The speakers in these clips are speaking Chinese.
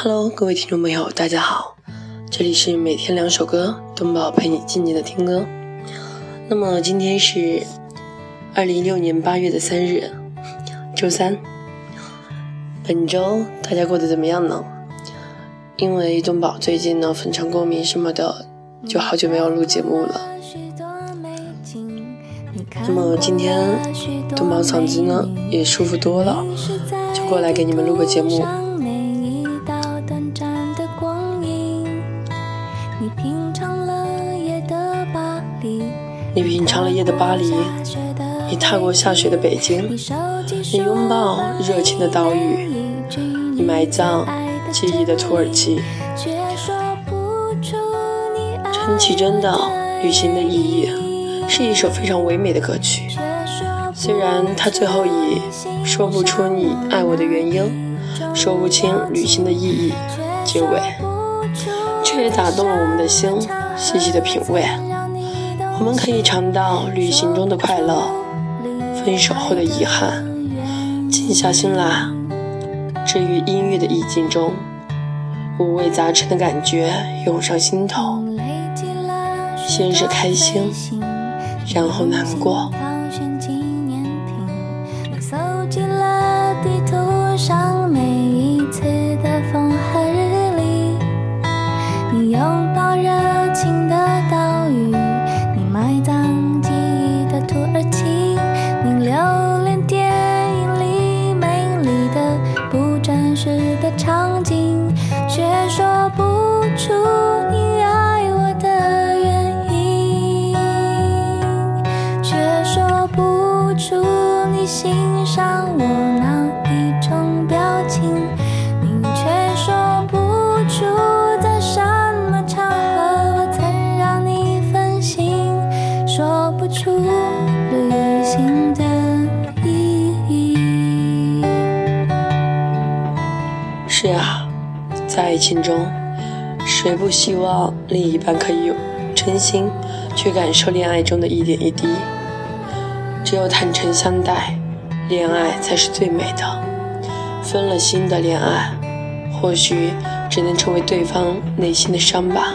Hello，各位听众朋友，大家好，这里是每天两首歌，东宝陪你静静的听歌。那么今天是二零一六年八月的三日，周三。本周大家过得怎么样呢？因为东宝最近呢粉尘过敏什么的，就好久没有录节目了。那么今天东宝嗓子呢也舒服多了，就过来给你们录个节目。你品尝了夜的巴黎，你品尝了夜的巴黎，你踏过下雪的北京，你拥抱热情的岛屿，你埋葬记忆的土耳其。陈绮贞的《旅行的意义》是一首非常唯美的歌曲。虽然它最后以“说不出你爱我的原因，说不清旅行的意义”结尾，也打动了我们的心。细细的品味，我们可以尝到旅行中的快乐，分手后的遗憾。静下心来，置于音乐的意境中，五味杂陈的感觉涌上心头。先是开心，然后难过。是啊，在爱情中，谁不希望另一半可以有真心去感受恋爱中的一点一滴？只有坦诚相待，恋爱才是最美的。分了心的恋爱，或许只能成为对方内心的伤疤。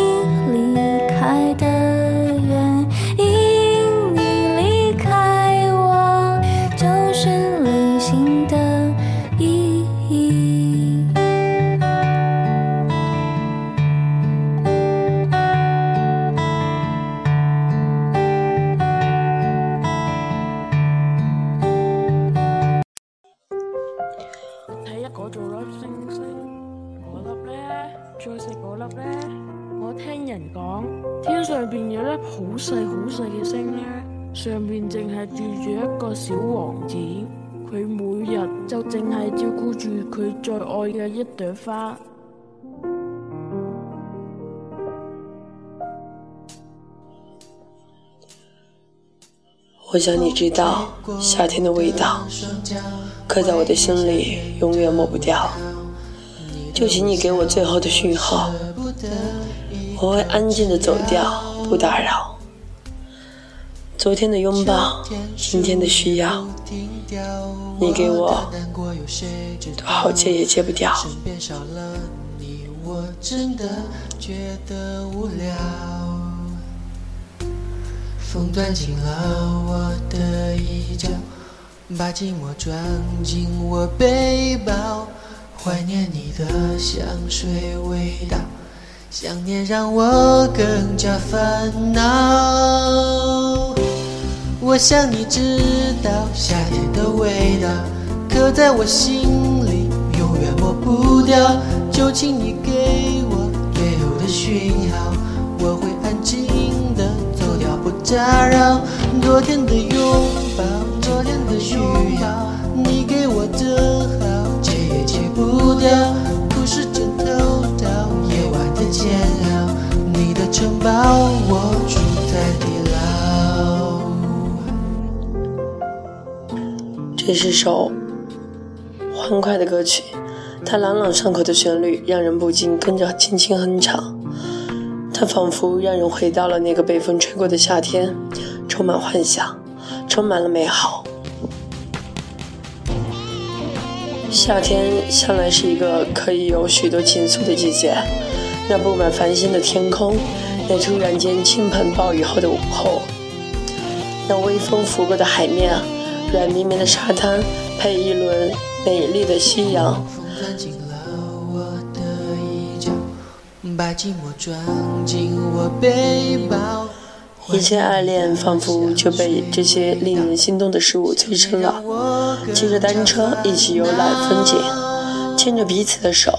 好细好细嘅星咧，上边净系住住一个小王子，佢每日就净系照顾住佢最爱嘅一朵花。我想你知道夏天的味道，刻在我的心里，永远抹不掉。就请你给我最后的讯号，我会安静的走掉，不打扰。昨天的拥抱，今天的需要，你给我多好接也接不掉。风断进了我的衣角，把寂寞装进我背包，怀念你的香水味道，想念让我更加烦恼。我想你知道夏天的味道，刻在我心里，永远抹不掉。就请你给我最后的讯号，我会安静的走掉，不打扰。昨天的拥抱，昨天的需要，你给我的好，戒也戒不掉。这是首欢快的歌曲。它朗朗上口的旋律让人不禁跟着轻轻哼唱，它仿佛让人回到了那个被风吹过的夏天，充满幻想，充满了美好。夏天向来是一个可以有许多情愫的季节，那布满繁星的天空，那突然间倾盆暴雨后的午后，那微风拂过的海面，软绵绵的沙滩，配一轮美丽的夕阳。一切爱恋仿佛就被这些令人心动的事物催生了。骑着单车一起游览风景，牵着彼此的手，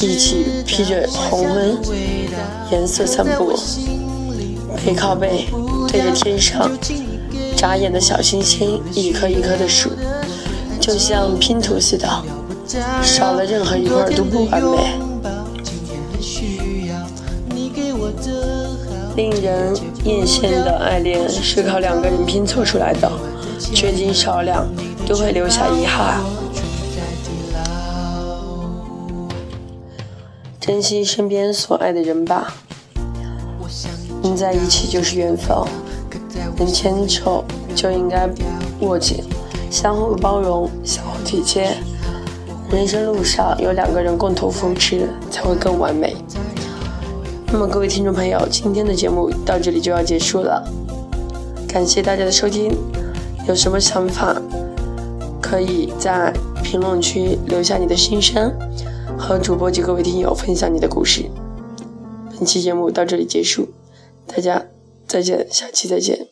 一起披着红温颜色散步，背靠背对着天上眨眼的小星星，一颗一颗的数，就像拼图似的。少了任何一块都不完美。令人艳羡的爱恋是靠两个人拼凑出来的，缺斤少两都会留下遗憾。珍惜身边所爱的人吧，能在一起就是缘分，能牵手就应该握紧，相互包容，相互体贴。人生路上有两个人共同扶持，才会更完美。那么，各位听众朋友，今天的节目到这里就要结束了，感谢大家的收听。有什么想法，可以在评论区留下你的心声，和主播及各位听友分享你的故事。本期节目到这里结束，大家再见，下期再见。